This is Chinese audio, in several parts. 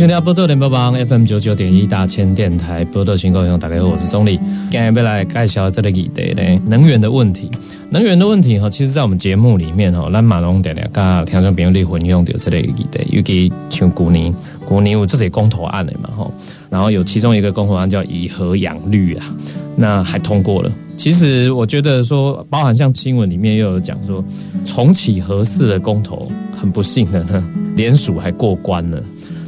收听波多联播网 FM 九九点一大千电台波多新故乡，大家好，我是钟理。今天要来介绍这个议题呢，能源的问题。能源的问题哈，其实在我们节目里面哈，咱马龙点点跟听众朋友你混用的这个议题，尤其像古年古年有这些公投案的嘛哈，然后有其中一个公投案叫以核养绿啊，那还通过了。其实我觉得说，包含像新闻里面又有讲说，重启核四的公投，很不幸的呢，联署还过关了。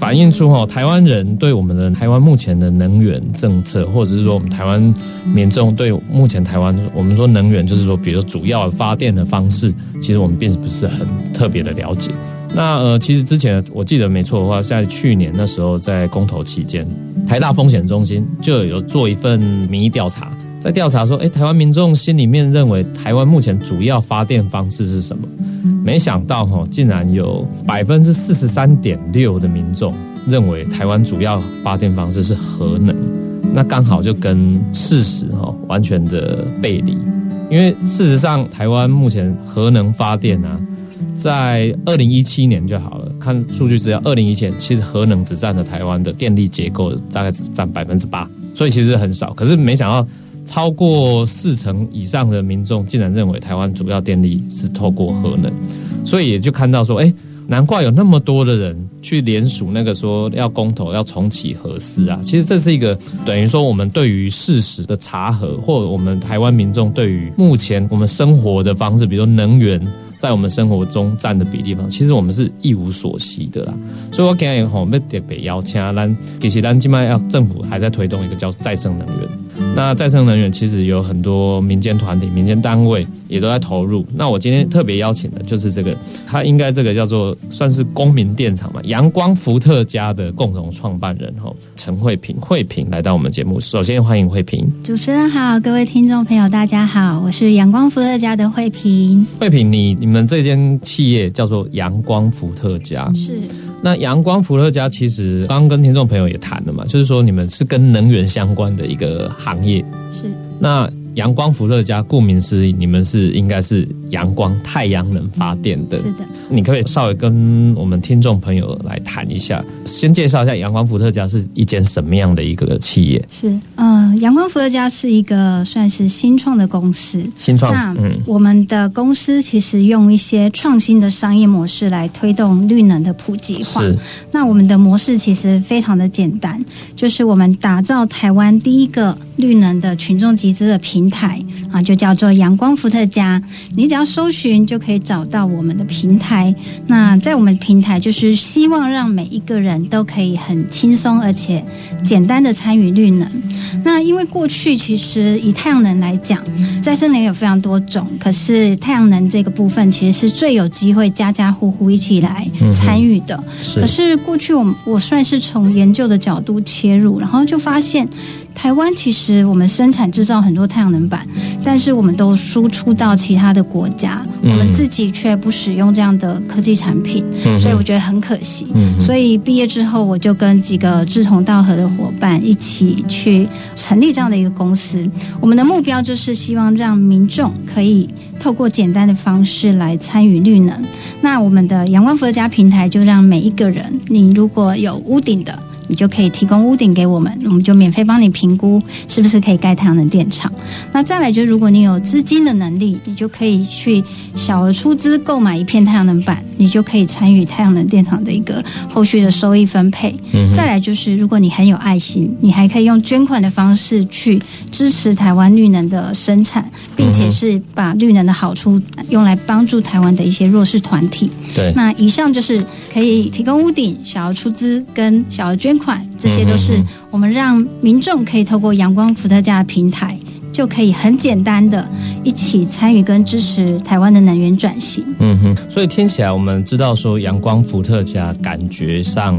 反映出哈台湾人对我们的台湾目前的能源政策，或者是说我们台湾民众对目前台湾我们说能源，就是说比如主要发电的方式，其实我们并不是很特别的了解。那呃，其实之前我记得没错的话，在去年那时候在公投期间，台大风险中心就有做一份民意调查，在调查说，哎，台湾民众心里面认为台湾目前主要发电方式是什么？没想到哈，竟然有百分之四十三点六的民众认为台湾主要发电方式是核能，那刚好就跟事实哈完全的背离。因为事实上，台湾目前核能发电啊，在二零一七年就好了，看数据资料，二零一七年其实核能只占了台湾的电力结构大概只占百分之八，所以其实很少。可是没想到。超过四成以上的民众竟然认为台湾主要电力是透过核能，所以也就看到说，哎，难怪有那么多的人去联署那个说要公投要重启核四啊。其实这是一个等于说我们对于事实的查核，或我们台湾民众对于目前我们生活的方式，比如说能源在我们生活中占的比例方，其实我们是一无所悉的啦。所以我今日吼要特别邀请咱，其实咱今麦要政府还在推动一个叫再生能源。那再生能源其实有很多民间团体、民间单位也都在投入。那我今天特别邀请的就是这个，他应该这个叫做算是公民电厂嘛，阳光伏特家的共同创办人哈，陈慧萍，慧萍来到我们节目，首先欢迎慧萍。主持人好，各位听众朋友大家好，我是阳光伏特加的慧萍。慧萍，你你们这间企业叫做阳光伏特加，是。那阳光伏特加其实刚刚跟听众朋友也谈了嘛，就是说你们是跟能源相关的一个行业，是。那阳光伏特加顾名思义，你们是应该是。阳光太阳能发电的，是的，你可以稍微跟我们听众朋友来谈一下，先介绍一下阳光伏特加是一间什么样的一个企业？是，呃，阳光伏特加是一个算是新创的公司，新创。那我们的公司其实用一些创新的商业模式来推动绿能的普及化。是，那我们的模式其实非常的简单，就是我们打造台湾第一个绿能的群众集资的平台啊，就叫做阳光伏特加。你只要搜寻就可以找到我们的平台。那在我们平台，就是希望让每一个人都可以很轻松而且简单的参与绿能。那因为过去其实以太阳能来讲，再生能源有非常多种，可是太阳能这个部分其实是最有机会家家户户一起来参与的。可是过去我我算是从研究的角度切入，然后就发现。台湾其实我们生产制造很多太阳能板，但是我们都输出到其他的国家，我们自己却不使用这样的科技产品，所以我觉得很可惜。所以毕业之后，我就跟几个志同道合的伙伴一起去成立这样的一个公司。我们的目标就是希望让民众可以透过简单的方式来参与绿能。那我们的阳光伏特加平台就让每一个人，你如果有屋顶的。你就可以提供屋顶给我们，我们就免费帮你评估是不是可以盖太阳能电厂。那再来就是，如果你有资金的能力，你就可以去小额出资购买一片太阳能板，你就可以参与太阳能电厂的一个后续的收益分配。再来就是，如果你很有爱心，你还可以用捐款的方式去支持台湾绿能的生产，并且是把绿能的好处用来帮助台湾的一些弱势团体。对，那以上就是可以提供屋顶、小额出资跟小额捐。款，这些都是我们让民众可以透过阳光伏特加的平台就可以很简单的一起参与跟支持台湾的能源转型。嗯哼，所以听起来我们知道说阳光伏特加感觉上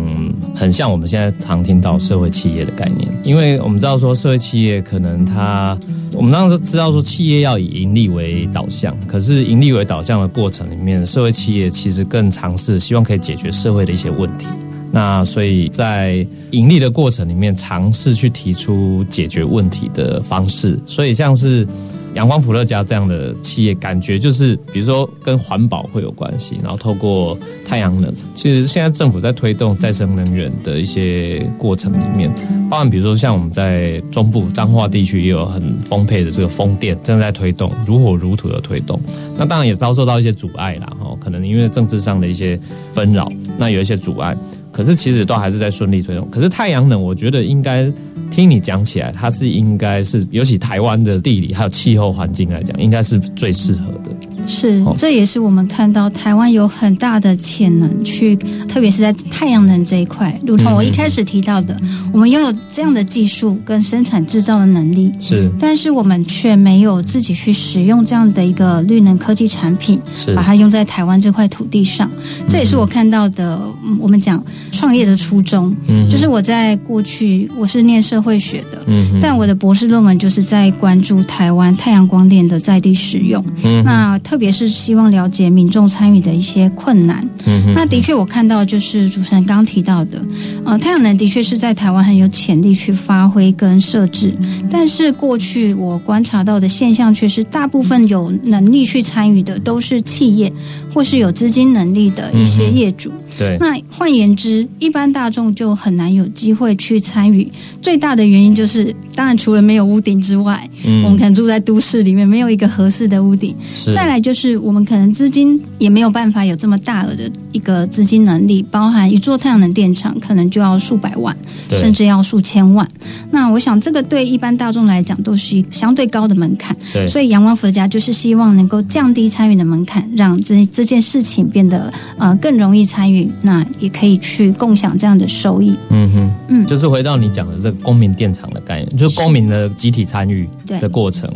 很像我们现在常听到社会企业的概念，因为我们知道说社会企业可能它，我们当时知道说企业要以盈利为导向，可是盈利为导向的过程里面，社会企业其实更尝试希望可以解决社会的一些问题。那所以在盈利的过程里面，尝试去提出解决问题的方式。所以像是阳光伏特加这样的企业，感觉就是比如说跟环保会有关系，然后透过太阳能。其实现在政府在推动再生能源的一些过程里面，包含比如说像我们在中部彰化地区也有很丰沛的这个风电正在推动，如火如荼的推动。那当然也遭受到一些阻碍啦，哈，可能因为政治上的一些纷扰，那有一些阻碍。可是其实都还是在顺利推动。可是太阳能，我觉得应该听你讲起来，它是应该是，尤其台湾的地理还有气候环境来讲，应该是最适合的。是，这也是我们看到台湾有很大的潜能去，特别是在太阳能这一块。如同我一开始提到的，我们拥有这样的技术跟生产制造的能力，是，但是我们却没有自己去使用这样的一个绿能科技产品，是，把它用在台湾这块土地上。这也是我看到的，我们讲创业的初衷，嗯，就是我在过去我是念社会学的，嗯，但我的博士论文就是在关注台湾太阳光电的在地使用，嗯，那。特别是希望了解民众参与的一些困难。嗯，那的确我看到就是主持人刚提到的，呃，太阳能的确是在台湾很有潜力去发挥跟设置，但是过去我观察到的现象却是，大部分有能力去参与的都是企业或是有资金能力的一些业主。对，那换言之，一般大众就很难有机会去参与。最大的原因就是，当然除了没有屋顶之外，嗯，我们可能住在都市里面，没有一个合适的屋顶。再来就是，我们可能资金也没有办法有这么大额的一个资金能力，包含一座太阳能电厂可能就要数百万，甚至要数千万。那我想，这个对一般大众来讲都是一相对高的门槛。对，所以阳光佛家就是希望能够降低参与的门槛，让这这件事情变得呃更容易参与。那也可以去共享这样的收益。嗯哼，嗯，就是回到你讲的这个公民电厂的概念，就是公民的集体参与的过程。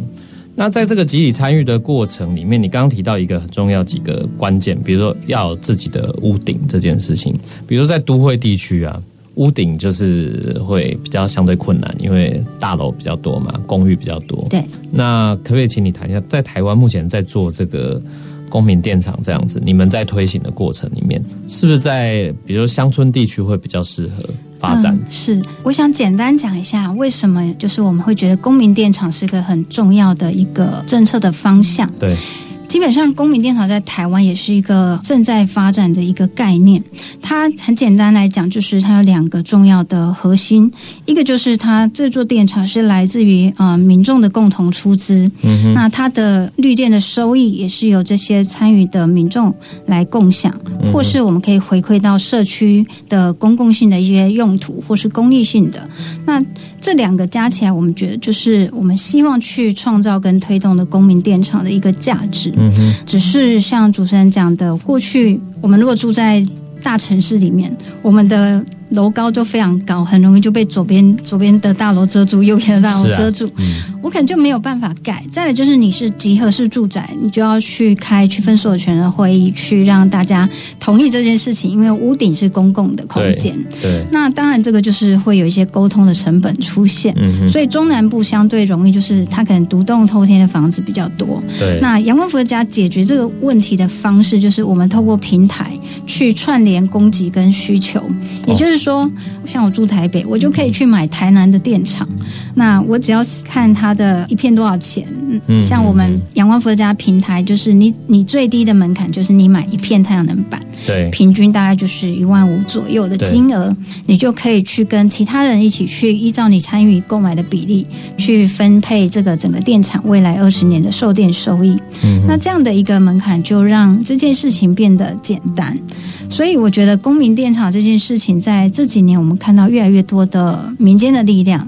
那在这个集体参与的过程里面，你刚刚提到一个很重要几个关键，比如说要有自己的屋顶这件事情。比如在都会地区啊，屋顶就是会比较相对困难，因为大楼比较多嘛，公寓比较多。对。那可不可以请你谈一下，在台湾目前在做这个？公民电厂这样子，你们在推行的过程里面，是不是在比如乡村地区会比较适合发展？是，我想简单讲一下为什么，就是我们会觉得公民电厂是个很重要的一个政策的方向。对。基本上，公民电厂在台湾也是一个正在发展的一个概念。它很简单来讲，就是它有两个重要的核心，一个就是它这座电厂是来自于啊民众的共同出资，嗯，那它的绿电的收益也是由这些参与的民众来共享，或是我们可以回馈到社区的公共性的一些用途，或是公益性的。那这两个加起来，我们觉得就是我们希望去创造跟推动的公民电厂的一个价值。嗯，只是像主持人讲的，过去我们如果住在大城市里面，我们的。楼高就非常高，很容易就被左边左边的大楼遮住，右边的大楼遮住。我可能就没有办法盖。再来就是你是集合式住宅，你就要去开区分所有权的会议，去让大家同意这件事情，因为屋顶是公共的空间。对。那当然这个就是会有一些沟通的成本出现。嗯所以中南部相对容易，就是它可能独栋透天的房子比较多。对。那阳光福家解决这个问题的方式，就是我们透过平台去串联供给跟需求，也就是。说像我住台北，我就可以去买台南的电厂。那我只要看它的一片多少钱。嗯，像我们阳光佛家平台，就是你你最低的门槛就是你买一片太阳能板，对，平均大概就是一万五左右的金额，你就可以去跟其他人一起去依照你参与购买的比例去分配这个整个电厂未来二十年的售电收益。嗯，那这样的一个门槛就让这件事情变得简单。所以我觉得公民电厂这件事情在这几年，我们看到越来越多的民间的力量。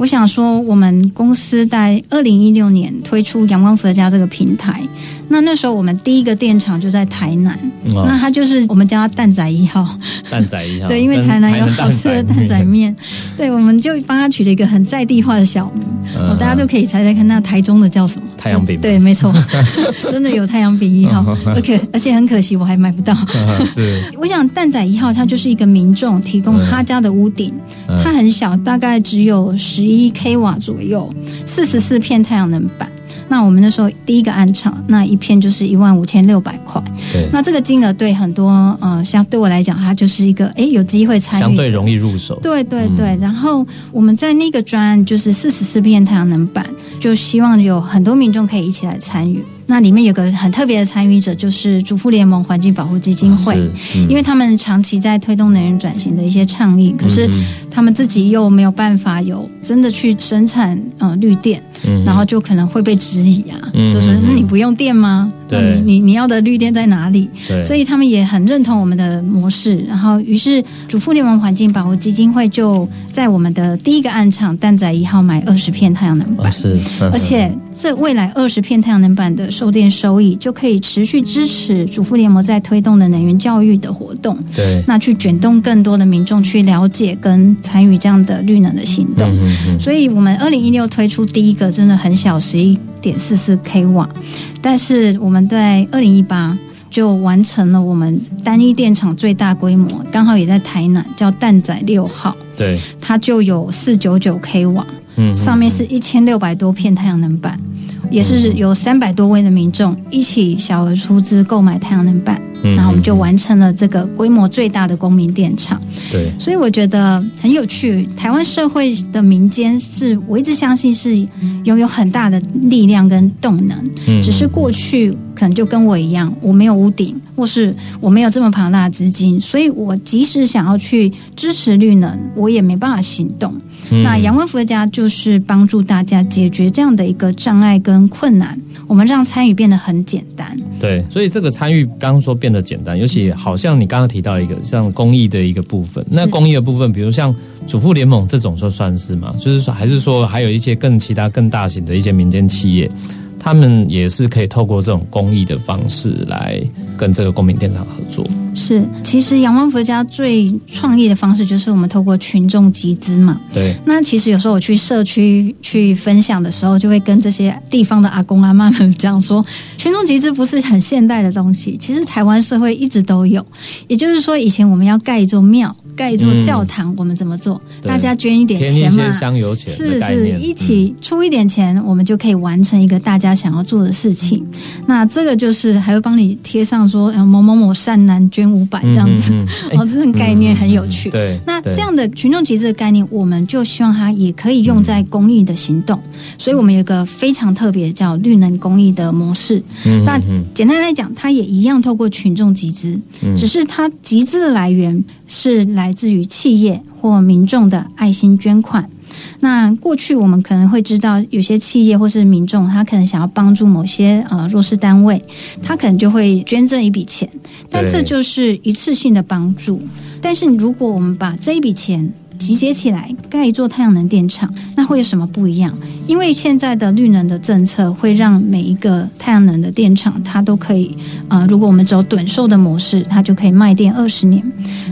我想说，我们公司在二零一六年推出阳光伏特加这个平台，那那时候我们第一个电厂就在台南，哦那它就是我们叫它蛋仔一号，蛋仔一号，对，因为台南有好吃的蛋仔面，对，我们就帮它取了一个很在地化的小名，嗯。哦，大家都可以猜猜看，那台中的叫什么？太阳饼吗？对，没错，真的有太阳饼一号，而且而且很可惜我还买不到。嗯 是，我想蛋仔一号它就是一个民众提供他家的屋顶，嗯。它很小，大概只有十一 k 瓦左右，四十四片太阳能板。那我们那时候第一个案场，那一片就是一万五千六百块。对，那这个金额对很多呃，像对我来讲，它就是一个哎有机会参与，相对容易入手。对对嗯对，然后我们在那个专案就是四十四片太阳能板，就希望有很多民众可以一起来参与。那里面有个很特别的参与者，就是主妇联盟环境保护基金会。因为他们长期在推动能源转型的一些倡议，可是嗯他们自己又没有办法有真的去生产呃绿电，嗯然后就可能会被质疑啊，嗯就是嗯那你不用电吗？对那你你你要的绿电在哪里？对，所以他们也很认同我们的模式，然后于是主妇联盟环境保护基金会就在我们的第一个案场蛋仔一号买二十片太阳能板。哦是，嗯而且这未来二十片太阳能板的售电收益，就可以持续支持主妇联盟在推动的能源教育的活动，对，那去卷动更多的民众去了解跟参与这样的绿能的行动。嗯嗯嗯，所以我们二零一六推出第一个真的很小，十一点四四 k 瓦，但是我们在二零一八就完成了我们单一电厂最大规模，刚好也在台南，叫蛋仔六号，对，它就有四九九 k 瓦，嗯，上面是一千六百多片太阳能板。也是有三百多位的民众一起小额出资购买太阳能板，嗯然后我们就完成了这个规模最大的公民电厂。对，所以我觉得很有趣。台湾社会的民间是我一直相信是拥有很大的力量跟动能，嗯只是过去可能就跟我一样，我没有屋顶，或是我没有这么庞大的资金，所以我即使想要去支持绿能，我也没办法行动。嗯那阳光伏特加就是帮助大家解决这样的一个障碍跟困难，我们让参与变得很简单。对，所以这个参与刚刚说变得简单，尤其好像你刚刚提到一个像公益的一个部分，那公益的部分，比如像主妇联盟这种，就算是吗？就是说，还是说还有一些更其他更大型的一些民间企业，他们也是可以透过这种公益的方式来跟这个公民电厂合作。是，其实阳光佛家最创意的方式就是我们透过群众集资嘛。对，那其实有时候我去社区去分享的时候，就会跟这些地方的阿公阿妈们讲说，群众集资不是很现代的东西，其实台湾社会一直都有。也就是说，以前我们要盖一座庙、盖一座教堂，我们怎么做？大家捐一点钱嘛。香油钱是是，一起出一点钱，我们就可以完成一个大家想要做的事情。那这个就是还会帮你贴上说，呃，某某某善男捐五百这样子。哦，这种概念很有趣。对，对那这样的群众集资的概念，我们就希望它也可以用在公益的行动，所以我们有一个非常特别叫绿能公益的模式。嗯那嗯简单来讲，它也一样透过群众集资，嗯只是它集资的来源是来自于企业或民众的爱心捐款。那过去我们可能会知道，有些企业或是民众，他可能想要帮助某些呃弱势单位，他可能就会捐赠一笔钱，但这就是一次性的帮助。但是如果我们把这一笔钱集结起来盖一座太阳能电厂，那会有什么不一样？因为现在的绿能的政策会让每一个太阳能的电厂，它都可以，呃，如果我们走短售的模式，它就可以卖电二十年。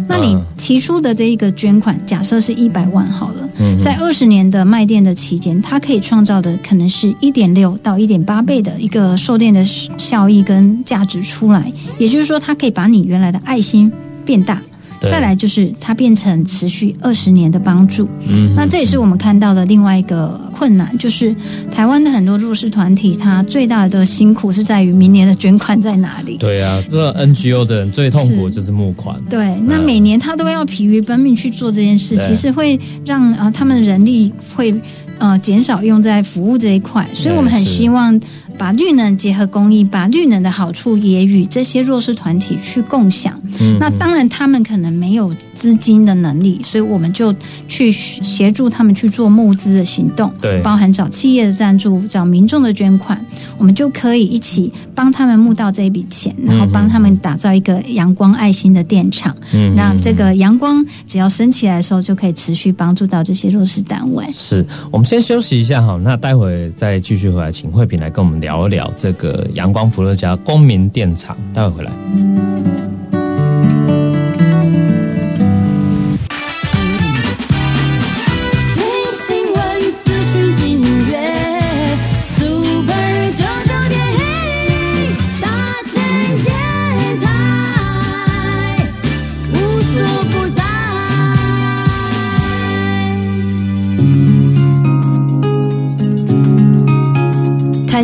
那你嗯提出的这一个捐款，假设是一百万好了，嗯在二十年的卖电的期间，它可以创造的可能是一点六到一点八倍的一个售电的效益跟价值出来。也就是说，它可以把你原来的爱心变大。对。再来就是它变成持续二十年的帮助，嗯那这也是我们看到的另外一个困难，就是台湾的很多弱势团体，它最大的辛苦是在于明年的捐款在哪里。对啊，这 NGO 的人最痛苦就是募款。对，那每年他都要疲于奔命去做这件事，其实会让呃他们人力会呃减少用在服务这一块，所以我们很希望把绿能结合公益，把绿能的好处也与这些弱势团体去共享。嗯。那当然，他们可能没有资金的能力，所以我们就去协助他们去做募资的行动，对。包含找企业的赞助、找民众的捐款，我们就可以一起帮他们募到这一笔钱，然后帮他们打造一个阳光爱心的电厂，嗯让这个阳光只要升起来的时候，就可以持续帮助到这些弱势单位。是我们先休息一下哈，那待会再继续回来，请慧萍来跟我们聊一聊这个阳光伏特加光明电厂。待会回来。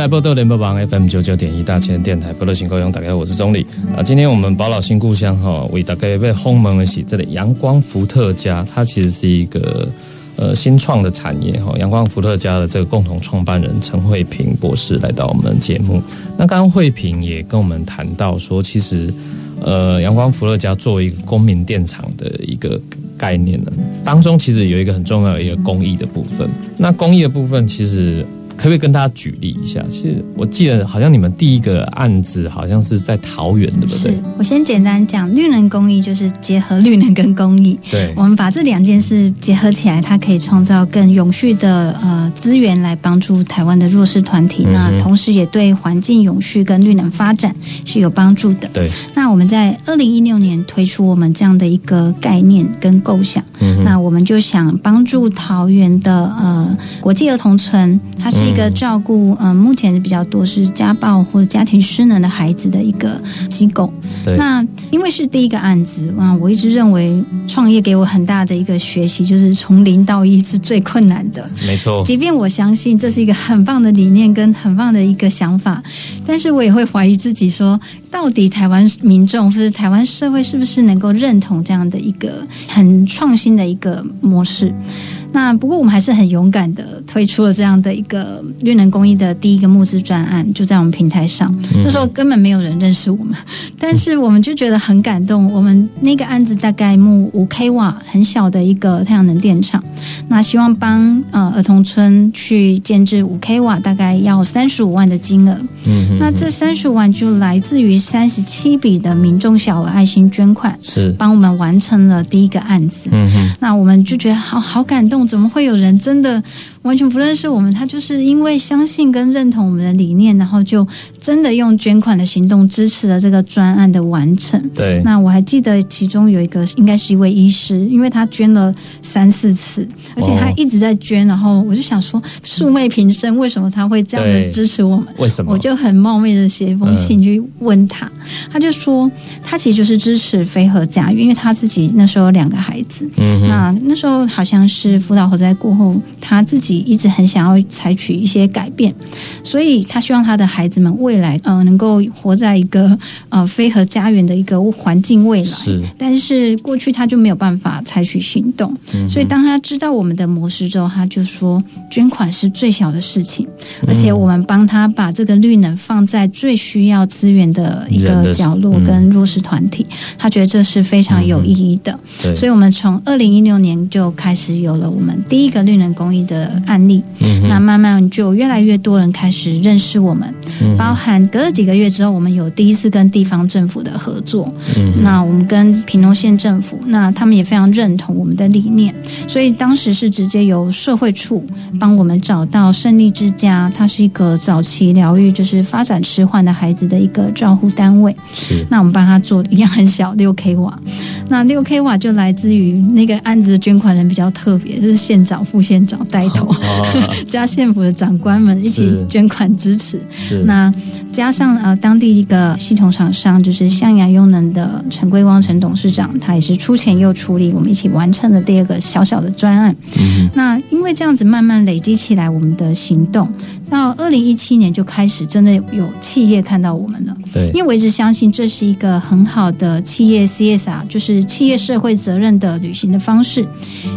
来波多联播网 FM 九九点一大千电台波多新高雄，大家好，我是钟理啊。今天我们宝岛新故乡哈，为大家被轰门了起这里阳光伏特加，它其实是一个呃新创的产业哈。阳光伏特加的这个共同创办人陈慧萍博士来到我们节目。那刚刚慧萍也跟我们谈到说，其实呃阳光伏特加作为一个公民电厂的一个概念呢，当中其实有一个很重要的一个公益的部分。那公益的部分其实。可不可以跟大家举例一下？其实我记得好像你们第一个案子好像是在桃园，对不是对？我先简单讲，绿能公益就是结合绿能跟公益，对我们把这两件事结合起来，它可以创造更永续的呃资源来帮助台湾的弱势团体，嗯那同时也对环境永续跟绿能发展是有帮助的。对，那我们在二零一六年推出我们这样的一个概念跟构想，嗯那我们就想帮助桃园的呃国际儿童村，它是一个照顾嗯、呃目前比较多是家暴或者家庭失能的孩子的一个机构。对那因为是第一个案子啊，我一直认为创业给我很大的一个学习，就是从零到一是最困难的。没错，即便我相信这是一个很棒的理念跟很棒的一个想法，但是我也会怀疑自己说，到底台湾民众或者台湾社会是不是能够认同这样的一个很创新的一个模式？那不过我们还是很勇敢的推出了这样的一个绿能公益的第一个募资专案，就在我们平台上。那时候根本没有人认识我们，但是我们就觉得很感动。我们那个案子大概募五 k 瓦，很小的一个太阳能电厂。那希望帮呃儿童村去建制五 k 瓦，大概要三十五万的金额。嗯，那这三十五万就来自于三十七笔的民众小额爱心捐款，是，帮我们完成了第一个案子。嗯哼，那我们就觉得好好感动，怎么会有人真的完全不认识我们？他就是因为相信跟认同我们的理念，然后就真的用捐款的行动支持了这个专案的完成。对，那我还记得其中有一个应该是一位医师，因为他捐了三四次，而且他一直在捐，然后我就想说，素昧平生，为什么他会这样对的支持我们？为什么？我就很冒昧的写一封信去问他，他就说他其实就是支持飞鹤家园，因为他自己那时候有两个孩子，嗯，那那时候好像是福岛核灾过后，他自己一直很想要采取一些改变，所以他希望他的孩子们未来呃能够活在一个呃非核家园的一个环境未来。是，但是过去他就没有办法采取行动，嗯所以当他知道我们的模式之后，他就说捐款是最小的事情，而且我们帮他把这个绿能放在最需要资源的一个角落嗯跟弱势团体，他觉得这是非常有意义的。对，所以，我们从二零一六年就开始有了我们第一个绿能公益的案例。嗯那慢慢就越来越多人开始认识我们，嗯包含隔了几个月之后，我们有第一次跟地方政府的合作。嗯那我们跟屏东县政府，那他们也非常认同我们的理念，所以当时是直接由社会处帮我们找到胜利之家，它是一个早期疗愈，就是发展迟缓的孩子的一个照护单位。是，那我们帮他做一样很小六 k 瓦，那六 k 瓦就来自于那个案子的捐款人比较特别，就是县长、副县长带头，哦，加县府的长官们一起捐款支持。是那加上呃当地一个系统厂商，就是向阳优能的陈桂光陈董事长，他也是出钱又出力，我们一起完成了第二个小小的专案。嗯那因为这样子慢慢累积起来，我们的行动到二零一七年就开始真的有企业看到我们了。对因为我一直相信这是一个很好的企业 CSR，就是企业社会责任的履行的方式。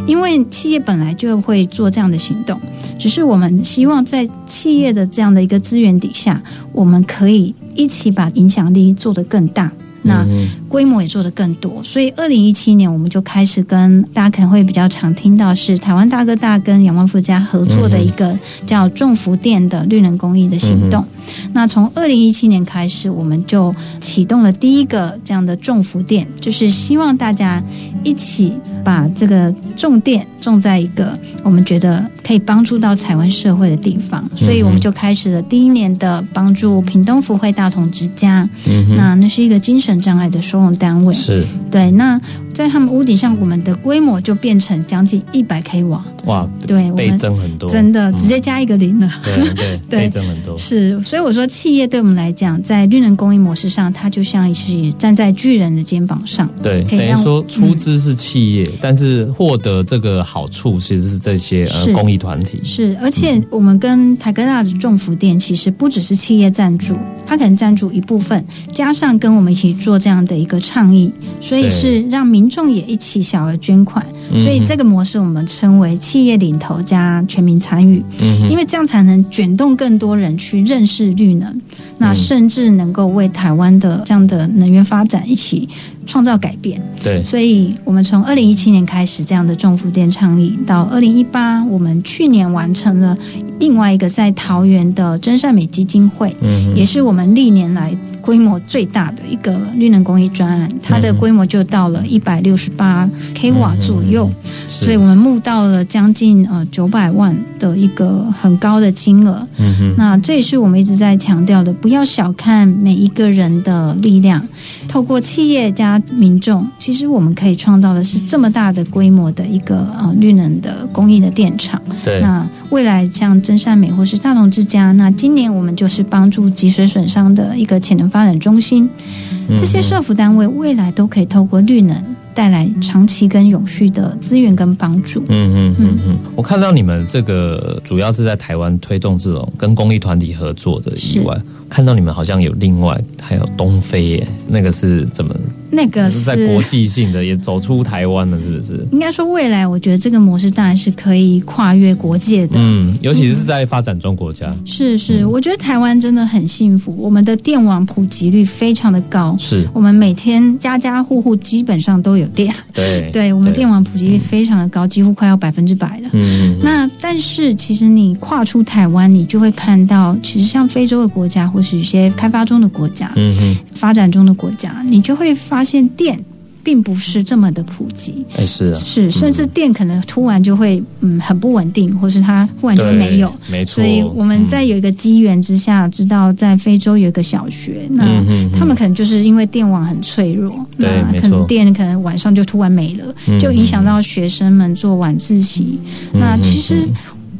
因为企业本来就会做这样的行动，只是我们希望在企业的这样的一个资源底下，我们可以一起把影响力做得更大。那嗯规模也做得更多，所以二零一七年我们就开始跟大家可能会比较常听到是台湾大哥大跟仰望富家合作的一个叫众福店的绿能公益的行动。那从二零一七年开始，我们就启动了第一个这样的种福店，就是希望大家一起把这个重电种在一个我们觉得可以帮助到台湾社会的地方，所以我们就开始了第一年的帮助屏东福会大同之家。嗯，那那是一个精神障碍的收容单位，是。对。那在他们屋顶上，我们的规模就变成将近一百 k 瓦，哇，对我们增很多，真的嗯直接加一个零了。对对 对。倍增很多，是，所以我说，企业对我们来讲，在绿能公益模式上，它就像是站在巨人的肩膀上。对，可以让等于说出资是企业，但是获得这个好处其实是这些呃公益团体，是，而且我们跟台哥大的众福店其实不只是企业赞助，它可能赞助一部分，加上跟我们一起做这样的一个倡议，所以是让民众也一起小额捐款。嗯所以这个模式我们称为企业领头加全民参与，嗯因为这样才能卷动更多人去认识绿能，那嗯。甚至能够为台湾的这样的能源发展一起创造改变。对。所以我们从二零一七年开始这样的众福电倡议，到二零一八，我们去年完成了另外一个在桃园的真善美基金会，嗯也是我们历年来规模最大的一个绿能公益专案，它的嗯规模就到了一百六十八 k 瓦左右，是所以我们募到了将近呃九百万的一个很高的金额。嗯哼那这也是我们一直在强调的，不要小看每一个人的力量。透过企业加民众，其实我们可以创造的是这么大的规模的一个呃绿能的公益的电厂。对那未来像真善美或是大同之家，那今年我们就是帮助脊髓损伤的一个潜能发展中心，嗯这些社服单位未来都可以透过绿能带来长期跟永续的资源跟帮助。嗯嗯嗯嗯，我看到你们这个主要是在台湾推动这种跟公益团体合作的以外，看到你们好像有另外还有东非耶，那个是怎么？那个是在国际性的，也走出台湾了，是不是？应该说，未来我觉得这个模式当然是可以跨越国界的。嗯，尤其是在发展中国家，是是，我觉得台湾真的很幸福，我们的电网普及率非常的高，是。我们每天家家户户基本上都有电，对，对我们电网普及率非常的高，几乎快要百分之百了。嗯，嗯，那但是其实你跨出台湾，你就会看到，其实像非洲的国家，或是一些开发中的国家、嗯哼，发展中的国家，你就会发现电并不是这么的普及。哎，是啊，是，甚至电可能突然就会嗯很不稳定，或是它忽然就会没有。没错。所以我们在有一个机缘之下，知道在非洲有一个小学，那他们可能就是因为电网很脆弱，对那可能电可能晚上就突然没了，嗯就影响到学生们做晚自习。嗯那其实嗯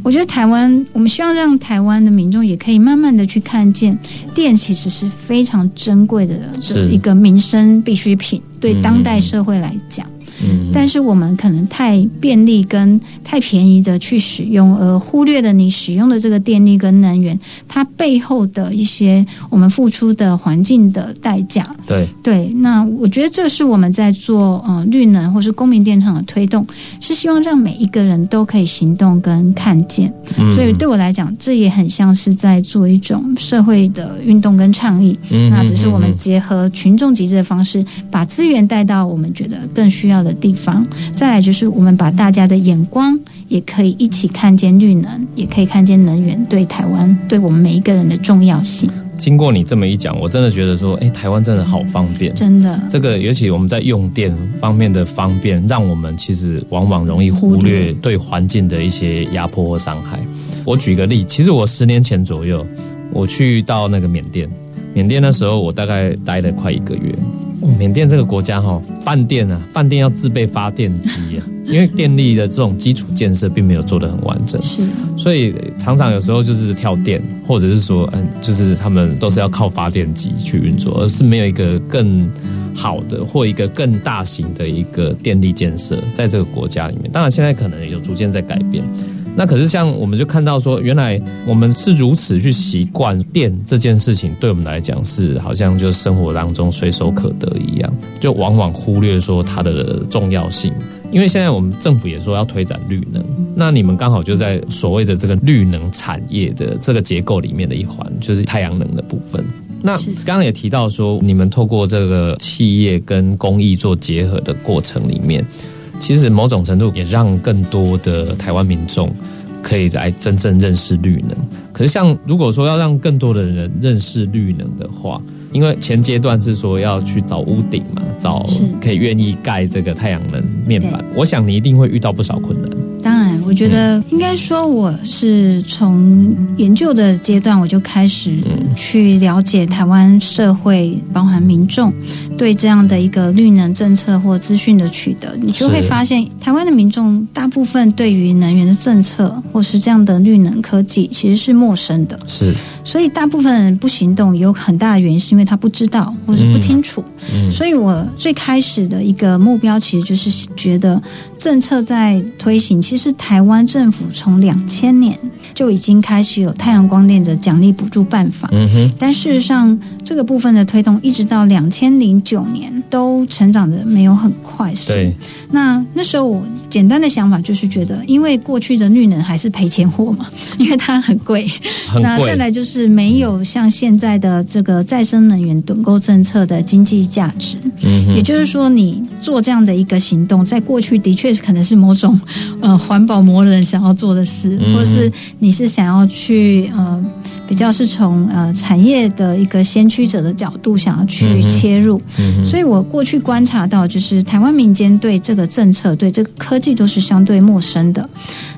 我觉得台湾，我们希望让台湾的民众也可以慢慢的去看见，电其实是非常珍贵的是一个民生必需品，对嗯当代社会来讲。嗯但是我们可能太便利跟太便宜的去使用，而忽略了你使用的这个电力跟能源，它背后的一些我们付出的环境的代价。对，对，那我觉得这是我们在做呃绿能或是公民电厂的推动，是希望让每一个人都可以行动跟看见。嗯所以对我来讲，这也很像是在做一种社会的运动跟倡议。嗯那只是我们嗯结合群众集资的方式，把资源带到我们觉得更需要的地方。再来就是我们把大家的眼光，也可以一起看见绿能，也可以看见能源对台湾、对我们每一个人的重要性。经过你这么一讲，我真的觉得说，哎，台湾真的好方便。真的，这个尤其我们在用电方面的方便，让我们其实往往容易忽略对环境的一些压迫或伤害。我举个例，其实我十年前左右，我去到那个缅甸，缅甸那时候我大概待了快一个月。哦缅甸这个国家哈，饭店啊，饭店要自备发电机啊，因为电力的这种基础建设并没有做得很完整，是所以常常有时候就是跳电，或者是说，嗯，就是他们都是要靠发电机去运作，而是没有一个更好的或一个更大型的一个电力建设在这个国家里面。当然，现在可能有逐渐在改变。那可是像我们就看到说，原来我们是如此去习惯电这件事情，对我们来讲是好像就生活当中随手可得一样，就往往忽略说它的重要性。因为现在我们政府也说要推展绿能，那你们刚好就在所谓的这个绿能产业的这个结构里面的一环，就是太阳能的部分。那刚刚也提到说，你们透过这个企业跟公益做结合的过程里面，其实某种程度也让更多的台湾民众可以来真正认识绿能。可是，像如果说要让更多的人认识绿能的话，因为前阶段是说要去找屋顶嘛，找可以愿意盖这个太阳能面板，我想你一定会遇到不少困难。当然，我觉得应该说，我是从研究的阶段我就开始去了解台湾社会，包含民众对这样的一个绿能政策或资讯的取得，你就会发现，台湾的民众大部分对于能源的政策或是这样的绿能科技其实是陌生的，是，所以大部分人不行动，有很大的原因是因为他不知道或是不清楚。嗯，所以我最开始的一个目标，其实就是觉得政策在推行。其实台湾政府从两千年就已经开始有太阳光电的奖励补助办法，嗯哼，但事实上这个部分的推动，一直到两千零九年都成长的没有很快速。对，那那时候我简单的想法就是觉得，因为过去的绿能还是赔钱货嘛，因为它很贵。很贵那再。来就是没有像现在的这个再生能源趸购政策的经济价值。嗯，也就是说，你做这样的一个行动，在过去的确可能是某种呃环保魔人想要做的事，嗯或者是你是想要去呃比较是从呃产业的一个先驱者的角度想要去切入。所以我过去观察到，就是台湾民间对这个政策、对这个科技都是相对陌生的。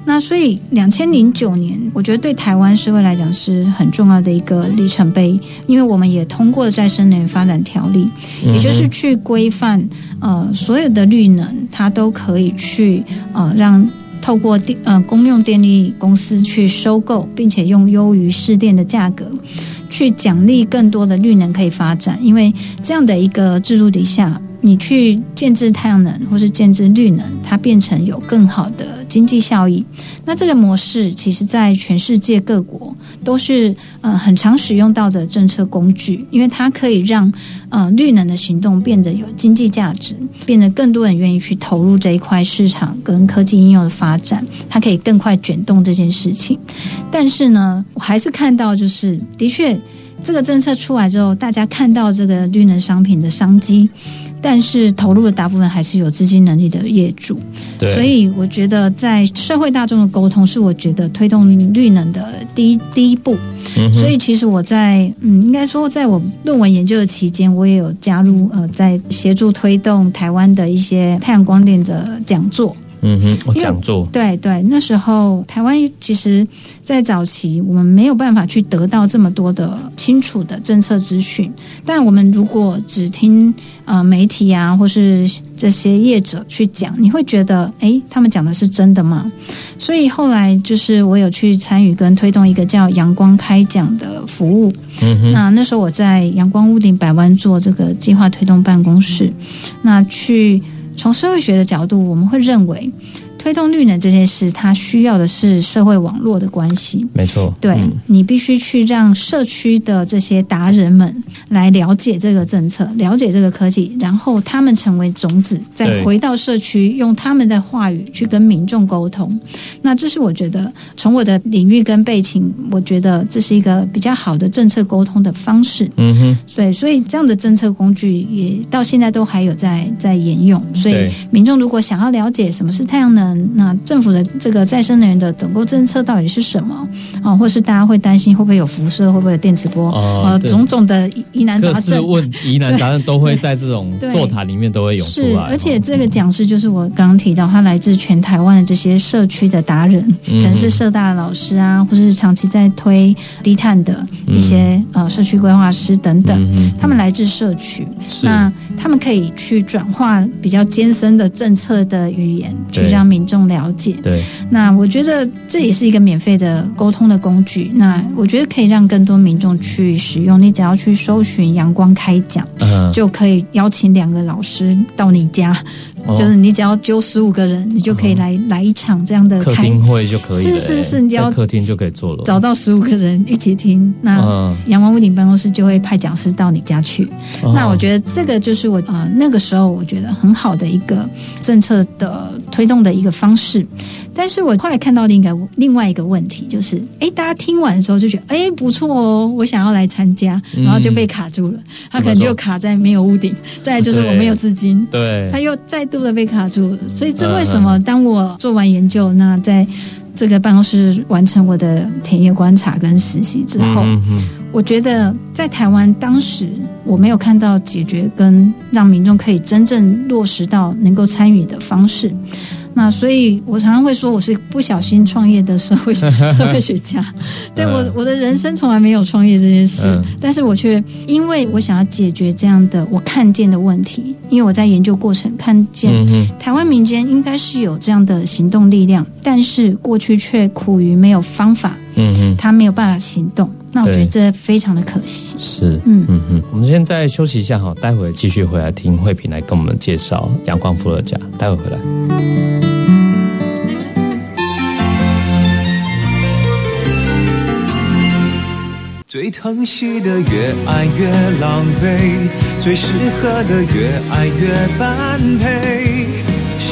那所以，两千零九年，我觉得对台湾社会来讲是很重要的一个里程碑，因为我们也通过了再生能源发展条例，嗯也就是去规范呃所有的绿能，它都可以去呃让。透过电呃公用电力公司去收购，并且用优于市电的价格，去奖励更多的绿能可以发展。因为这样的一个制度底下，你去建制太阳能或是建制绿能，它变成有更好的经济效益。那这个模式，其实在全世界各国都是呃很常使用到的政策工具，因为它可以让呃绿能的行动变得有经济价值，变得更多人愿意去投入这一块市场跟科技应用的发展，它可以更快卷动这件事情。但是呢，我还是看到，就是的确这个政策出来之后，大家看到这个绿能商品的商机。但是投入的大部分还是有资金能力的业主，对，所以我觉得在社会大众的沟通是我觉得推动绿能的第一第一步。嗯所以其实我在嗯，应该说在我论文研究的期间，我也有加入呃，在协助推动台湾的一些太阳光电的讲座。嗯哼，我讲座，对对，那时候台湾其实，在早期我们没有办法去得到这么多的清楚的政策资讯，但我们如果只听呃媒体啊，或是这些业者去讲，你会觉得，诶，他们讲的是真的吗？所以后来就是我有去参与跟推动一个叫“阳光开讲”的服务，嗯哼，那那时候我在阳光屋顶百万做这个计划推动办公室，那去从社会学的角度，我们会认为推动绿能这件事，它需要的是社会网络的关系。没错，对、嗯你必须去让社区的这些达人们来了解这个政策，了解这个科技，然后他们成为种子，再回到社区，用他们的话语去跟民众沟通。那这是我觉得从我的领域跟背景，我觉得这是一个比较好的政策沟通的方式。嗯哼，对，所以这样的政策工具也到现在都还有在在沿用。所以民众如果想要了解什么是太阳能，能，那政府的这个再生能源的等购政策到底是什么啊？或是大家会担心会不会有辐射，会不会有电磁波？呃，哦对种种的疑难杂症。问疑难杂症都会在这种 座谈里面都会涌出是，来，而且这个讲师就是我刚刚提到，他来自全台湾的这些社区的达人，嗯可能是社大的老师啊，或是长期在推低碳的一些、呃社区规划师等等。嗯他们来自社区，那他们可以去转化比较艰深的政策的语言，去让民众了解。对，那我觉得这也是一个免费的沟通的工具。那我觉得可以让更多民众去使用。你只要去搜寻“阳光开讲”，嗯，就可以邀请两个老师到你家，哦就是你只要揪十五个人，你就可以来、来一场这样的开，客厅会就可以了，是是是哎你只要客厅就可以做了，找到十五个人一起听。那嗯，阳光屋顶办公室就会派讲师到你家去。哦那我觉得这个就是我呃那个时候我觉得很好的一个政策的推动的一个方式。但是我后来看到另一个另外一个问题，就是哎，大家听完的时候就觉得哎不错哦，我想要来参加，嗯然后就被卡住了。他可能就卡在没有屋顶，再来就是我没有资金。对他，又再度的被卡住了。所以这为什么当我做完研究，那在这个办公室完成我的田野观察跟实习之后，嗯嗯我觉得在台湾当时我没有看到解决跟让民众可以真正落实到能够参与的方式。那所以，我常常会说，我是不小心创业的社会 社会学家。对我，我的人生从来没有创业这件事，嗯但是我却因为我想要解决这样的我看见的问题，因为我在研究过程看见嗯，台湾民间应该是有这样的行动力量，但是过去却苦于没有方法，嗯哼，他没有办法行动。那我觉得对这非常的可惜。是，嗯嗯嗯，我们现在休息一下哈，待会继续回来听慧萍来跟我们介绍阳光伏特加，待会回来。最疼惜的越爱越狼狈，最适合的越爱越般配。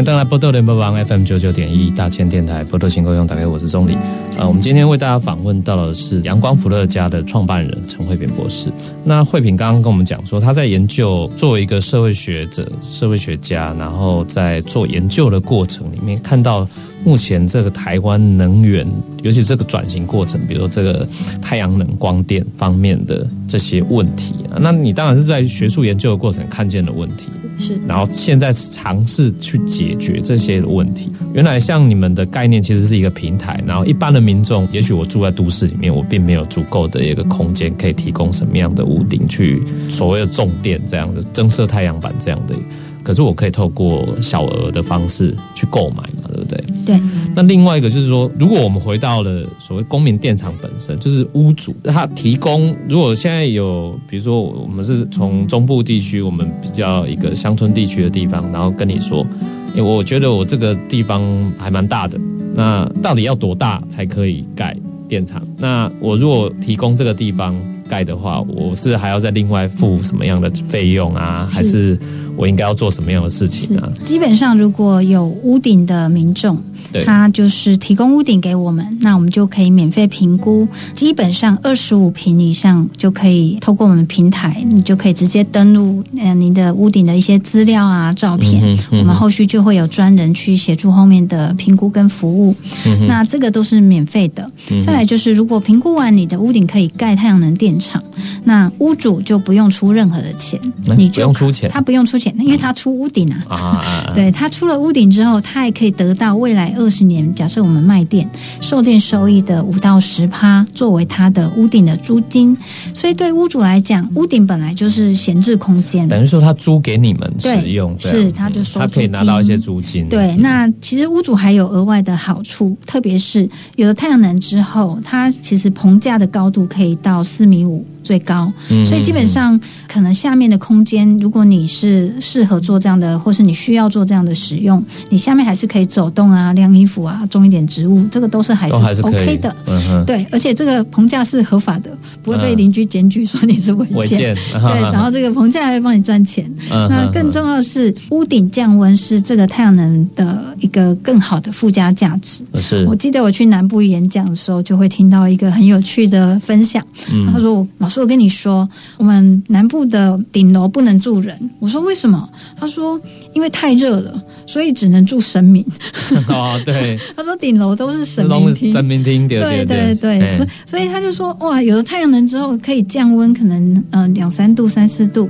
欢迎登来波多联播网 FM 九九点一大千电台波多新购用，打开我是钟理。呃，我们今天为大家访问到的是阳光福乐家的创办人陈慧萍博士。那慧萍刚刚跟我们讲说，她在研究作为一个社会学者、社会学家，然后在做研究的过程里面，看到目前这个台湾能源，尤其这个转型过程，比如说这个太阳能、光电方面的这些问题啊，那你当然是在学术研究的过程看见的问题。是然后现在尝试去解决这些问题。原来像你们的概念其实是一个平台，然后一般的民众，也许我住在都市里面，我并没有足够的一个空间可以提供什么样的屋顶去所谓的重电这样的增设太阳板这样的。可是我可以透过小额的方式去购买嘛，那另外一个就是说，如果我们回到了所谓公民电厂本身，就是屋主他提供，如果现在有，比如说我们是从中部地区，我们比较一个乡村地区的地方，然后跟你说，诶我觉得我这个地方还蛮大的，那到底要多大才可以盖电厂？那我如果提供这个地方盖的话，我是还要再另外付什么样的费用啊？还是我应该要做什么样的事情啊？基本上如果有屋顶的民众，他就是提供屋顶给我们，那我们就可以免费评估。基本上二十五平以上就可以透过我们平台，你就可以直接登录呃您的屋顶的一些资料啊、照片，嗯嗯我们后续就会有专人去协助后面的评估跟服务。嗯那这个都是免费的。再来就是，如果评估完你的屋顶可以盖太阳能电厂，那屋主就不用出任何的钱，哎你就不用出钱他不用出钱。钱，因为它出屋顶啊。对，它出了屋顶之后，它还可以得到未来二十年，假设我们卖店售店收益的五到十趴，作为它的屋顶的租金。所以对屋主来讲，屋顶本来就是闲置空间，等于说他租给你们使用，是他就收他可以拿到一些租金，对，那其实屋主还有额外的好处，特别是有了太阳能之后，它其实棚架的高度可以到四米五。最高，嗯所以基本上可能下面的空间，如果你是适合做这样的，或是你需要做这样的使用，你下面还是可以走动啊、晾衣服啊、种一点植物，这个都是还是 OK 的。嗯，对，而且这个棚架是合法的，不会被嗯邻居检举说你是违建。对，然后这个棚架还会帮你赚钱。嗯那更重要的是，屋顶降温是这个太阳能的一个更好的附加价值。是我记得我去南部演讲的时候，就会听到一个很有趣的分享。嗯他说：“我老师，我跟你说，我们南部的顶楼不能住人。”我说：“为什么？”他说：“因为太热了，所以只能住神明。哦，对，” 他说：“顶楼都是神明厅。”神明厅，对对对所以所以他就说哇，有了太阳能之后可以降温，可能呃两三度、三四度，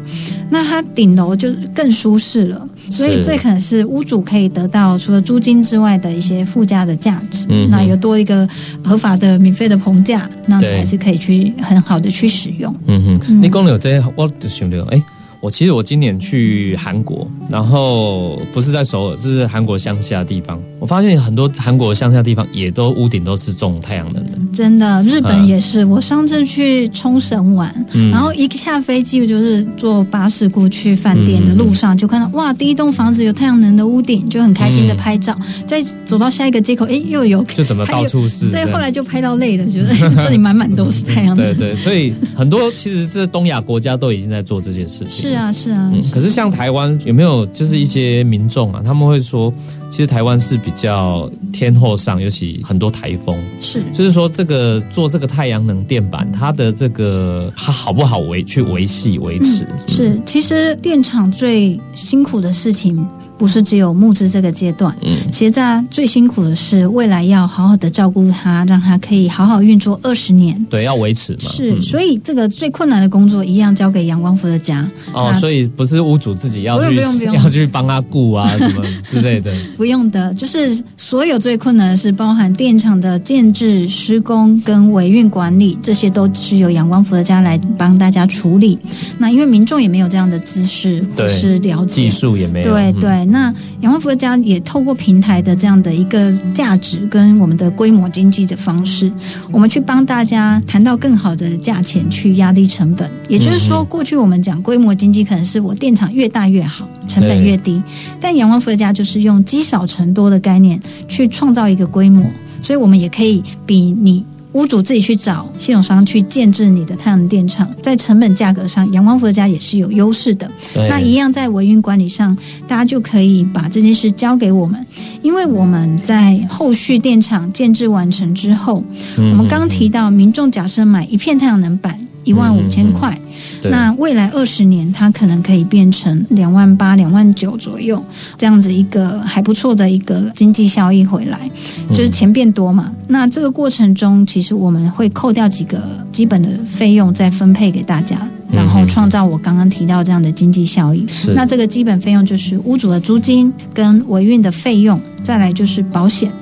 那他顶楼就更舒适了。所以是这可能是屋主可以得到除了租金之外的一些附加的价值。嗯那有多一个合法的免费的棚架，那你还是可以去很好的去使用。嗯哼，你讲了有这些，我就想到，哎、我其实我今年去韩国，然后不是在首尔，这是韩国乡下地方。我发现很多韩国乡下地方也都屋顶都是种太阳能的。真的，日嗯本也是。我上次去冲绳玩，嗯然后一下飞机，我就是坐巴士过去饭店的路上，就看到哇，第一栋房子有太阳能的屋顶，就很开心的拍照。再走到下一个街口，哎，又有，就怎么到处是对，后来就拍到累了，觉得 这里满满都是太阳能。对对，所以很多其实这东亚国家都已经在做这件事情。是啊，是啊，嗯，可是像台湾有没有就是一些民众啊，他们会说，其实台湾是比较天后上，尤其很多台风，是。就是说这个做这个太阳能电板，它的这个它好不好维去维系维持？是，其实电厂最辛苦的事情。不是只有募资这个阶段，嗯其实在最辛苦的是未来要好好的照顾他，让他可以好好运作二十年。对，要维持嘛。是，嗯所以这个最困难的工作一样交给阳光福的家。哦，所以不是屋主自己要去不用不用要去帮他顾啊什么之类的。不用的，就是所有最困难的是包含电厂的建制、施工跟维运管理，这些都是由阳光福的家来帮大家处理。那因为民众也没有这样的知识或是了解技。术也没有。嗯对对，那仰望福的家也透过平台的这样的一个价值跟我们的规模经济的方式，我们去帮大家谈到更好的价钱，去压低成本。也就是说，嗯过去我们讲规模经济，可能是我电厂越大越好，成本越低。但仰望福的家就是用积少成多的概念去创造一个规模，所以我们也可以比你。屋主自己去找系统商去建制你的太阳能电厂，在成本价格上，阳光伏的家也是有优势的。那一样在维运管理上，大家就可以把这件事交给我们，因为我们在后续电厂建制完成之后，嗯我们刚刚提到，民众假设买一片太阳能板一万五千块，对那未来二十年它可能可以变成两万八、两万九左右，这样子一个还不错的一个经济效益回来，就是钱变多嘛。那这个过程中，其实我们会扣掉几个基本的费用，再分配给大家。然后创造我刚刚提到这样的经济效益。是那这个基本费用就是屋主的租金跟维运的费用，再来就是保险。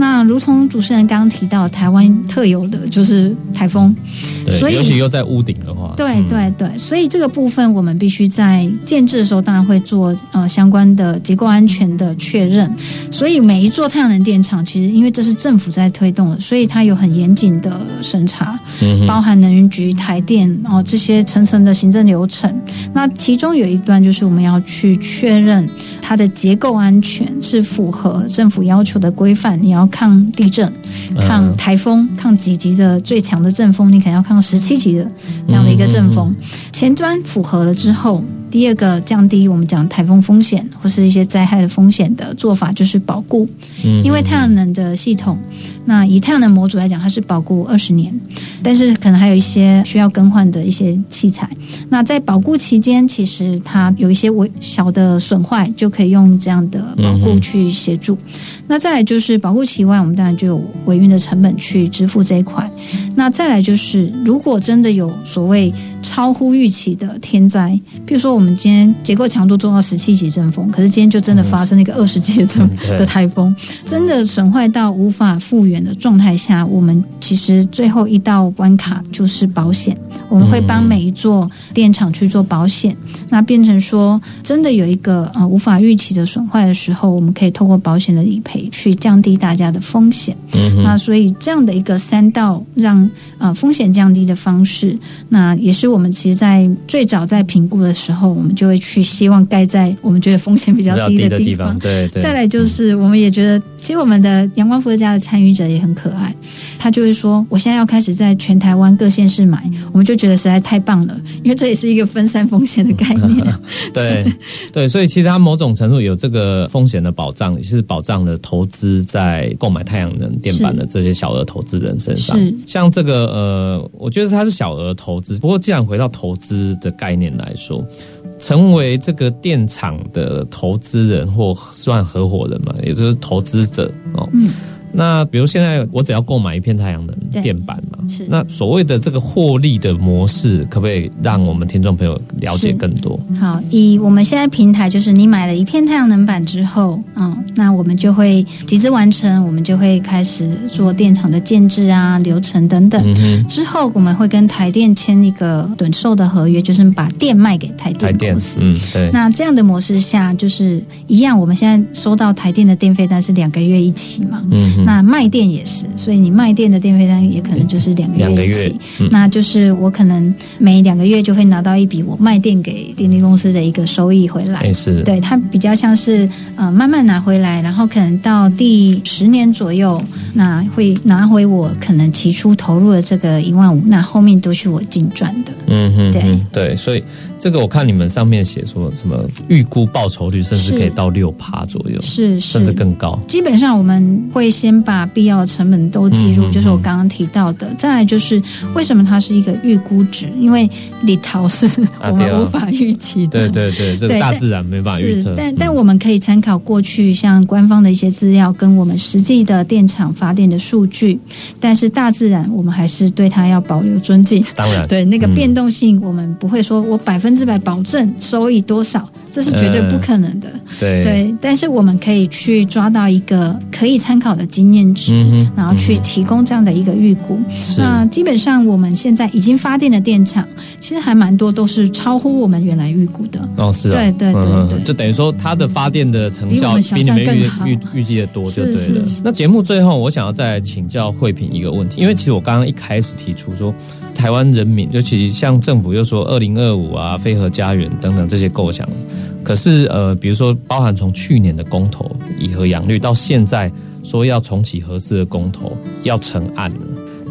那如同主持人刚刚提到，台湾特有的就是台风，所对，以尤其又在屋顶的话，对嗯对对，所以这个部分我们必须在建制的时候，当然会做呃相关的结构安全的确认。所以每一座太阳能电厂，其实因为这是政府在推动的，所以它有很严谨的审查，嗯包含能源局、台电哦这些层层的行政流程。那其中有一段就是我们要去确认它的结构安全是符合政府要求的规范，你要抗地震、抗嗯台风、抗几级的最强的阵风，你可能要抗十七级的这样的一个阵风。前端符合了之后，第二个降低我们讲台风风险或是一些灾害的风险的做法就是保固，嗯因为太阳能的系统那以太阳能模组来讲，它是保固二十年，但是可能还有一些需要更换的一些器材。那在保固期间，其实它有一些微小的损坏，就可以用这样的保固去协助。那再来就是保固期外，我们当然就有维运的成本去支付这一块。那再来就是，如果真的有所谓超乎预期的天灾，比如说我们今天结构强度做到十七级阵风，可是今天就真的发生了一个二十级的阵的台风，真的损坏到无法复原远的状态下，我们其实最后一道关卡就是保险。我们会帮每一座电厂去做保险，那变成说真的有一个呃无法预期的损坏的时候，我们可以透过保险的理赔去降低大家的风险。嗯那所以这样的一个三道让呃风险降低的方式，那也是我们其实在最早在评估的时候，我们就会去希望盖在我们觉得风险比比较较低的地低的地方，对对。再来就是，我们也觉得，其实我们的阳光伏特家的参与者也很可爱，他就会说，我现在要开始在全台湾各县市买，我们就觉得实在太棒了，因为这也是一个分散风险的概念。对 对，所以其实它某种程度有这个风险的保障，也是保障了投资在购买太阳能电板的这些小额投资人身上。像这个呃，我觉得它是小额投资，不过既然回到投资的概念来说。成为这个电厂的投资人或算合伙人嘛，也就是投资者哦。嗯那比如现在我只要购买一片太阳能电板嘛，是那所谓的这个获利的模式，可不可以让我们听众朋友了解更多？好，以我们现在平台就是你买了一片太阳能板之后，嗯，那我们就会集资完成，我们就会开始做电厂的建制啊、流程等等。嗯哼，之后我们会跟台电签一个短售的合约，就是把电卖给台台电电公司。，嗯，对，那这样的模式下，就是一样，我们现在收到台电的电费单是两个月一起嘛。嗯哼，那卖电也是，所以你卖电的电费单也可能就是两个月月一起。嗯那就是我可能每两个月就会拿到一笔我卖电给电力公司的一个收益回来。对，它比较像是呃慢慢拿回来，然后可能到第十年左右，那会拿回我可能起初投入的这个一万五，那后面都是我净赚的。嗯哼，对嗯对，所以这个我看你们上面写说什么预估报酬率甚至可以到六趴左右，是是，甚至更高。基本上我们会先把必要的成本都计入，嗯嗯就是我刚刚提到的。再来就是为什么它是一个预估值，因为里头是我们无法预期的。对对对，这个大自然没办法预测，，是但嗯但我们可以参考过去像官方的一些资料，跟我们实际的电厂发电的数据。但是大自然，我们还是对它要保留尊敬。当然，对那个嗯变动性，我们不会说我百分之百保证收益多少，这是绝对不可能的。对对，但是我们可以去抓到一个可以参考的经验值，嗯然后去提供这样的一个预估。是那基本上我们现在已经发电的电厂，其实还蛮多都是超乎我们原来预估的。哦，是啊，对对对就等于说它的发电的成效比你们预预预计的多，就对了是是是。那节目最后，我想要再请教慧萍一个问题，因为其实我刚刚一开始提出说，台湾人民，尤其像政府又说二零二五啊、飞核家园等等这些构想，可是呃，比如说包含从去年的公投以核养绿到现在说要重启核四的公投要成案了。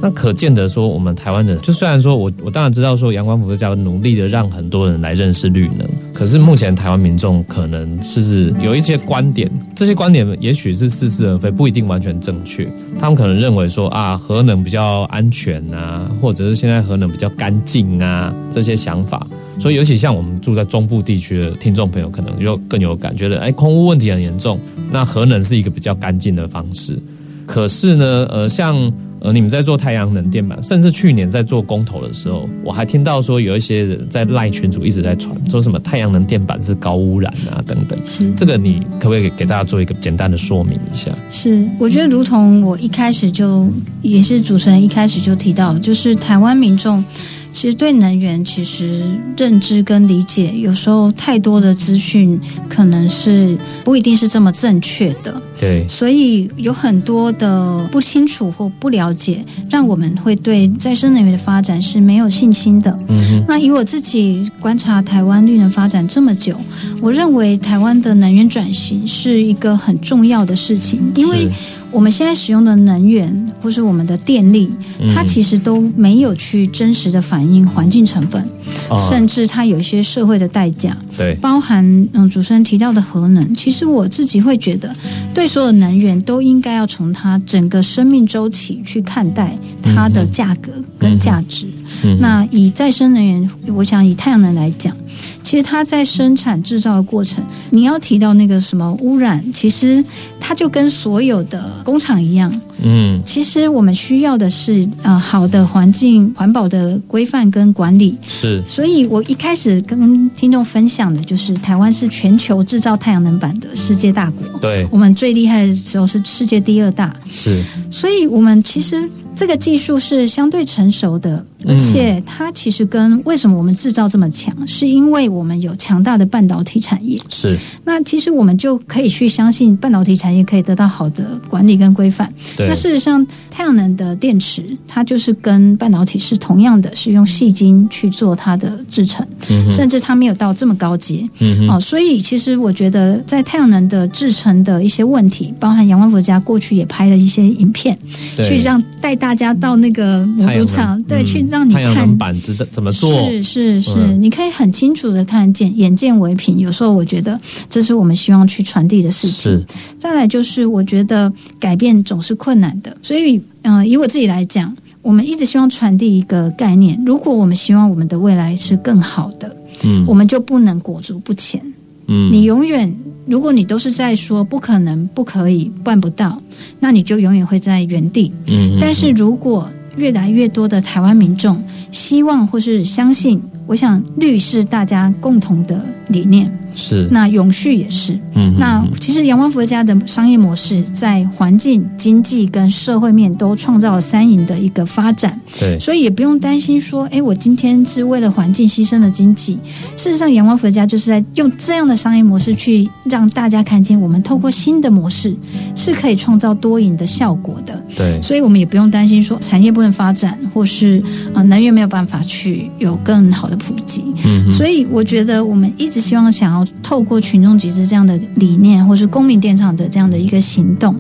那可见得说，我们台湾人就虽然说我我当然知道说阳光福社家努力的让很多人来认识绿能，可是目前台湾民众可能是有一些观点，这些观点也许是似是而非，不一定完全正确。他们可能认为说啊，核能比较安全啊，或者是现在核能比较干净啊，这些想法。所以，尤其像我们住在中部地区的听众朋友，可能就更有感觉了，哎，空污问题很严重，那核能是一个比较干净的方式。可是呢，呃，像呃你们在做太阳能电板，甚至去年在做公投的时候，我还听到说有一些人在赖群主一直在传，说什么太阳能电板是高污染啊等等。是这个你可不可以给给大家做一个简单的说明一下？是，我觉得如同我一开始就也是主持人一开始就提到，就是台湾民众其实对能源其实认知跟理解，有时候太多的资讯可能是不一定是这么正确的。对，所以有很多的不清楚或不了解，让我们会对再生能源的发展是没有信心的。嗯那以我自己观察台湾绿能发展这么久，我认为台湾的能源转型是一个很重要的事情，因为是我们现在使用的能源或是我们的电力，它其实都没有去真实的反映环境成本，哦甚至它有一些社会的代价。对，包含嗯主持人提到的核能，其实我自己会觉得，对所有能源都应该要从它整个生命周期去看待它的价格跟价值。嗯那以再生能源，我想以太阳能来讲，其实它在生产制造的过程，你要提到那个什么污染，其实它就跟所有的工厂一样，嗯。其实我们需要的是呃好的环境环保的规范跟管理。是。所以我一开始跟听众分享的就是，台湾是全球制造太阳能板的世界大国。对。我们最厉害的时候是世界第二大，是。所以我们其实这个技术是相对成熟的，嗯而且它其实跟为什么我们制造这么强，是因为我们有强大的半导体产业。是。那其实我们就可以去相信半导体产业可以得到好的管理跟规范。对。那事实上，太阳能的电池它就是跟半导体是同样的，是用细晶去做它的制成，嗯甚至它没有到这么高阶。嗯哦，所以其实我觉得在太阳能的制成的一些问题，包含阳光佛家过去也拍了一些影片，去让带大家到那个模太阳组厂，对，嗯去让你太阳能看。板子的怎么做？是是是，嗯你可以很清楚的看见，眼见为凭。有时候我觉得这是我们希望去传递的事情是。再来就是，我觉得改变总是困难的，所以，嗯、以我自己来讲，我们一直希望传递一个概念：如果我们希望我们的未来是更好的，嗯我们就不能裹足不前。嗯你永远，如果你都是在说不可能、不可以、办不到，那你就永远会在原地。嗯但是如果越来越多的台湾民众希望或是相信，我想绿是大家共同的理念，是那永续也是。嗯那其实阳光佛家的商业模式在环境、经济跟社会面都创造了三赢的一个发展，对所以也不用担心说，哎，我今天是为了环境牺牲了经济。事实上，阳光佛家就是在用这样的商业模式去让大家看见，我们透过新的模式是可以创造多赢的效果的。对所以我们也不用担心说产业不能发展，或是呃能源没有办法去有更好的普及。嗯所以我觉得我们一直希望想要透过群众集资这样的理念，或是公民电厂的这样的一个行动，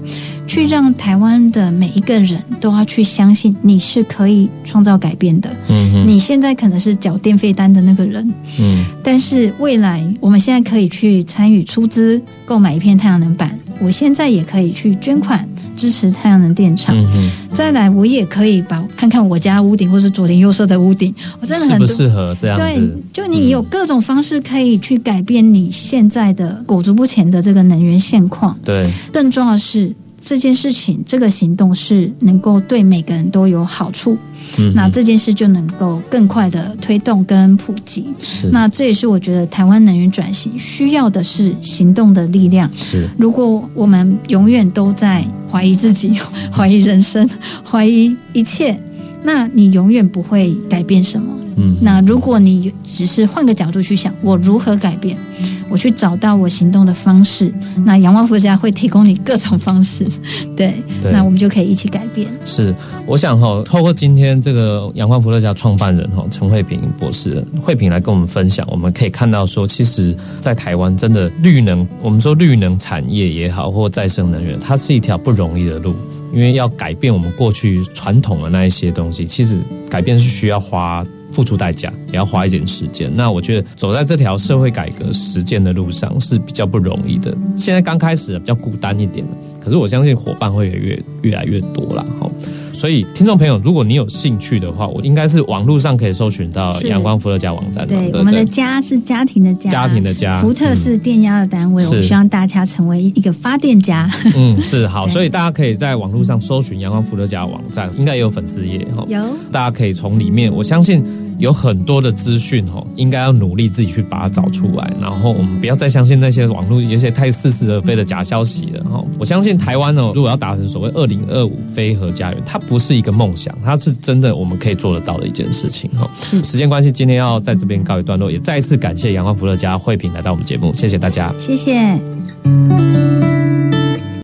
去让台湾的每一个人都要去相信你是可以创造改变的。嗯你现在可能是缴电费单的那个人，嗯但是未来我们现在可以去参与出资购买一片太阳能板，我现在也可以去捐款支持太阳能电厂。嗯再来，我也可以把看看我家屋顶或是左邻右舍的屋顶，我真的很。适合这样对？，就你有各种方式可以去改变你现在的裹足不前的这个能源现况。对更重要的是，这件事情、这个行动是能够对每个人都有好处，嗯那这件事就能够更快的推动跟普及。是那这也是我觉得台湾能源转型需要的是行动的力量。是如果我们永远都在怀疑自己、怀疑人生、怀疑一切，那你永远不会改变什么。嗯那如果你只是换个角度去想，我如何改变，我去找到我行动的方式，那阳光佛家会提供你各种方式，对，对那我们就可以一起改变。是，我想哈，透过今天这个阳光福乐家创办人哈陈慧平博士，慧平来跟我们分享，我们可以看到说，其实，在台湾真的绿能，我们说绿能产业也好，或再生能源，它是一条不容易的路，因为要改变我们过去传统的那一些东西，其实改变是需要花。付出代价，也要花一点时间。那我觉得走在这条社会改革实践的路上是比较不容易的。现在刚开始比较孤单一点的，可是我相信伙伴会越越来越多啦。哈。所以，听众朋友，如果你有兴趣的话，我应该是网络上可以搜寻到是阳光伏特加网站嘛，对，对我们的？家是家庭的家，家庭的家福特是电压的单位，是我们希望大家成为一个发电家。嗯，是 好，所以大家可以在网络上搜寻阳光伏特加网站，应该也有粉丝页哈。有大家可以从里面，我相信有很多的资讯哦，应该要努力自己去把它找出来，然后我们不要再相信那些网络有些太似是而非的假消息了哈。我相信台湾哦，如果要达成所谓二零二五非核家园，它不是一个梦想，它是真的我们可以做得到的一件事情哈。时间关系，今天要在这边告一段落，也再一次感谢阳光福乐家慧平来到我们节目，谢谢大家。谢谢。